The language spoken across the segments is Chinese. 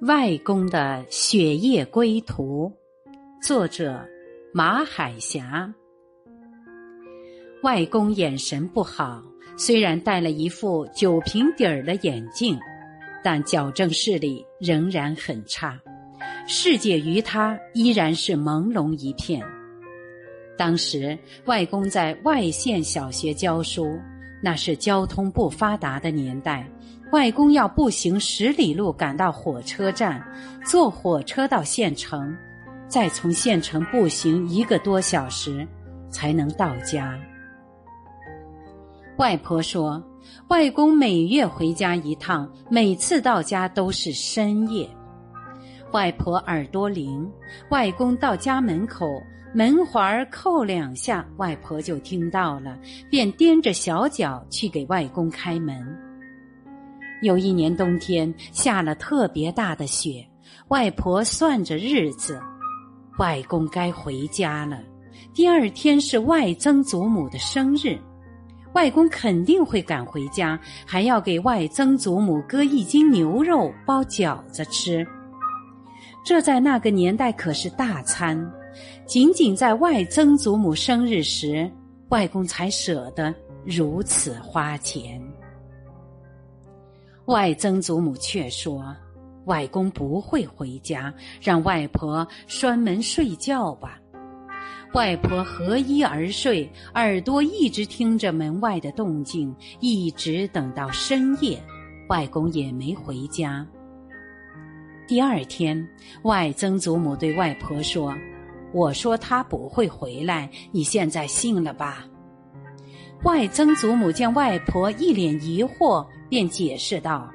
外公的雪夜归途，作者马海霞。外公眼神不好，虽然戴了一副酒瓶底儿的眼镜，但矫正视力仍然很差，世界于他依然是朦胧一片。当时外公在外县小学教书，那是交通不发达的年代。外公要步行十里路赶到火车站，坐火车到县城，再从县城步行一个多小时才能到家。外婆说，外公每月回家一趟，每次到家都是深夜。外婆耳朵灵，外公到家门口，门环扣两下，外婆就听到了，便踮着小脚去给外公开门。有一年冬天下了特别大的雪，外婆算着日子，外公该回家了。第二天是外曾祖母的生日，外公肯定会赶回家，还要给外曾祖母割一斤牛肉包饺子吃。这在那个年代可是大餐，仅仅在外曾祖母生日时，外公才舍得如此花钱。外曾祖母却说：“外公不会回家，让外婆拴门睡觉吧。”外婆合衣而睡，耳朵一直听着门外的动静，一直等到深夜，外公也没回家。第二天，外曾祖母对外婆说：“我说他不会回来，你现在信了吧？”外曾祖母见外婆一脸疑惑。便解释道：“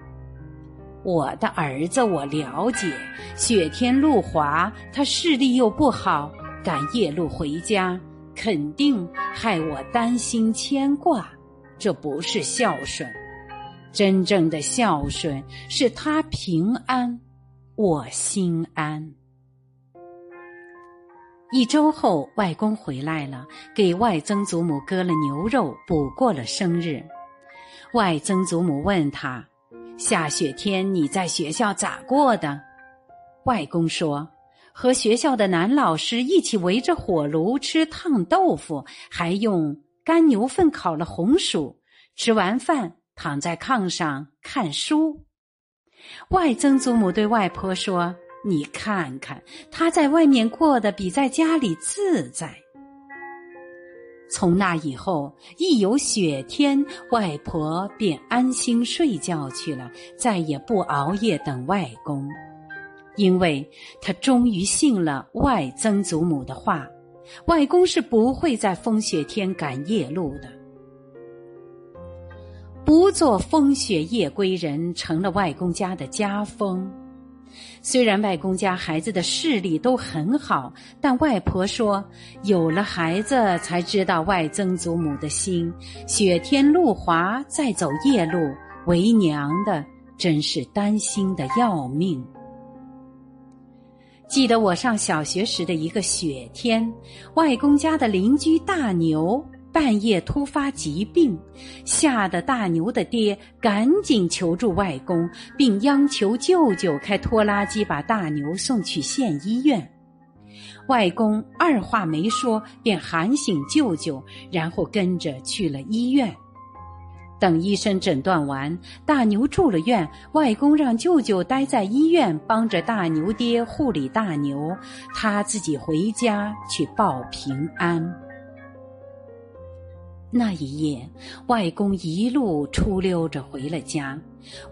我的儿子，我了解。雪天路滑，他视力又不好，赶夜路回家，肯定害我担心牵挂。这不是孝顺，真正的孝顺是他平安，我心安。”一周后，外公回来了，给外曾祖母割了牛肉，补过了生日。外曾祖母问他：“下雪天你在学校咋过的？”外公说：“和学校的男老师一起围着火炉吃烫豆腐，还用干牛粪烤了红薯。吃完饭躺在炕上看书。”外曾祖母对外婆说：“你看看，他在外面过得比在家里自在。”从那以后，一有雪天，外婆便安心睡觉去了，再也不熬夜等外公，因为她终于信了外曾祖母的话，外公是不会在风雪天赶夜路的。不做风雪夜归人，成了外公家的家风。虽然外公家孩子的视力都很好，但外婆说，有了孩子才知道外曾祖母的心。雪天路滑，再走夜路，为娘的真是担心的要命。记得我上小学时的一个雪天，外公家的邻居大牛。半夜突发疾病，吓得大牛的爹赶紧求助外公，并央求舅舅开拖拉机把大牛送去县医院。外公二话没说，便喊醒舅舅，然后跟着去了医院。等医生诊断完，大牛住了院，外公让舅舅待在医院帮着大牛爹护理大牛，他自己回家去报平安。那一夜，外公一路出溜着回了家，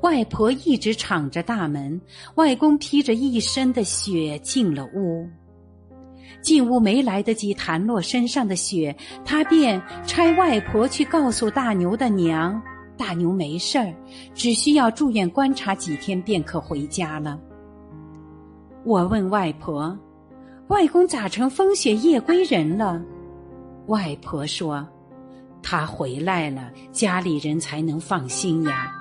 外婆一直敞着大门。外公披着一身的雪进了屋，进屋没来得及弹落身上的雪，他便差外婆去告诉大牛的娘：“大牛没事儿，只需要住院观察几天便可回家了。”我问外婆：“外公咋成风雪夜归人了？”外婆说。他回来了，家里人才能放心呀。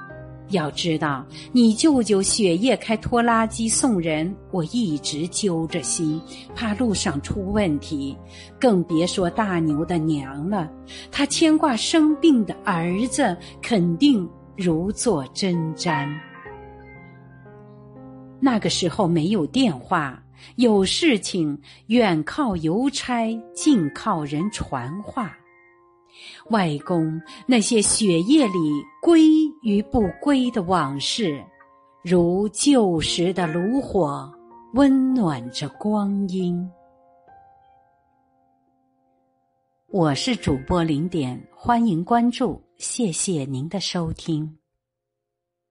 要知道，你舅舅雪夜开拖拉机送人，我一直揪着心，怕路上出问题。更别说大牛的娘了，他牵挂生病的儿子，肯定如坐针毡。那个时候没有电话，有事情远靠邮差，近靠人传话。外公那些血液里归与不归的往事，如旧时的炉火，温暖着光阴。我是主播零点，欢迎关注，谢谢您的收听。